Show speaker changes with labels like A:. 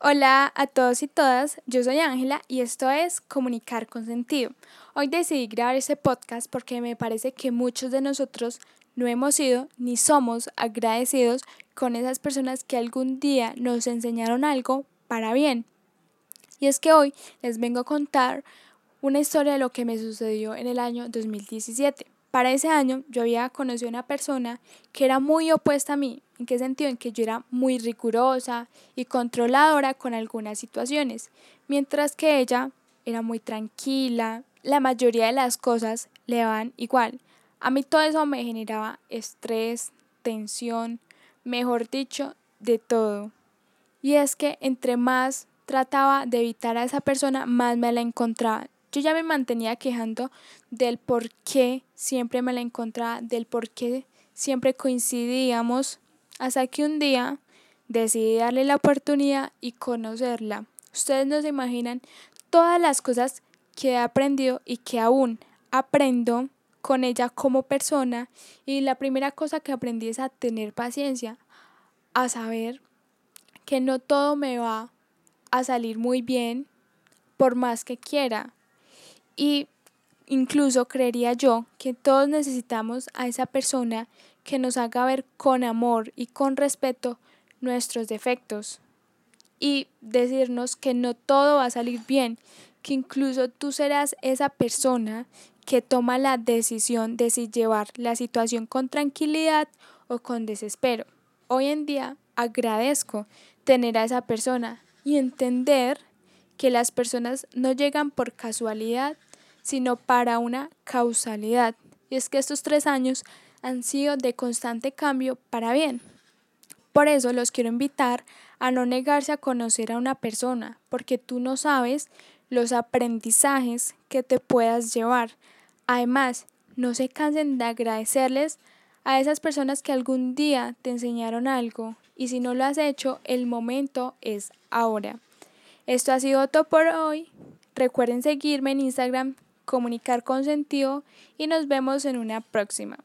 A: Hola a todos y todas, yo soy Ángela y esto es Comunicar con Sentido. Hoy decidí grabar este podcast porque me parece que muchos de nosotros no hemos sido ni somos agradecidos con esas personas que algún día nos enseñaron algo para bien. Y es que hoy les vengo a contar una historia de lo que me sucedió en el año 2017. Para ese año yo había conocido una persona que era muy opuesta a mí. ¿En qué sentido? En que yo era muy rigurosa y controladora con algunas situaciones, mientras que ella era muy tranquila. La mayoría de las cosas le van igual. A mí todo eso me generaba estrés, tensión, mejor dicho, de todo. Y es que entre más trataba de evitar a esa persona, más me la encontraba. Yo ya me mantenía quejando del por qué siempre me la encontraba, del por qué siempre coincidíamos, hasta que un día decidí darle la oportunidad y conocerla. Ustedes no se imaginan todas las cosas que he aprendido y que aún aprendo con ella como persona. Y la primera cosa que aprendí es a tener paciencia, a saber que no todo me va a salir muy bien por más que quiera. Y incluso creería yo que todos necesitamos a esa persona que nos haga ver con amor y con respeto nuestros defectos y decirnos que no todo va a salir bien, que incluso tú serás esa persona que toma la decisión de si llevar la situación con tranquilidad o con desespero. Hoy en día agradezco tener a esa persona y entender que las personas no llegan por casualidad sino para una causalidad. Y es que estos tres años han sido de constante cambio para bien. Por eso los quiero invitar a no negarse a conocer a una persona, porque tú no sabes los aprendizajes que te puedas llevar. Además, no se cansen de agradecerles a esas personas que algún día te enseñaron algo y si no lo has hecho, el momento es ahora. Esto ha sido todo por hoy. Recuerden seguirme en Instagram comunicar con sentido y nos vemos en una próxima.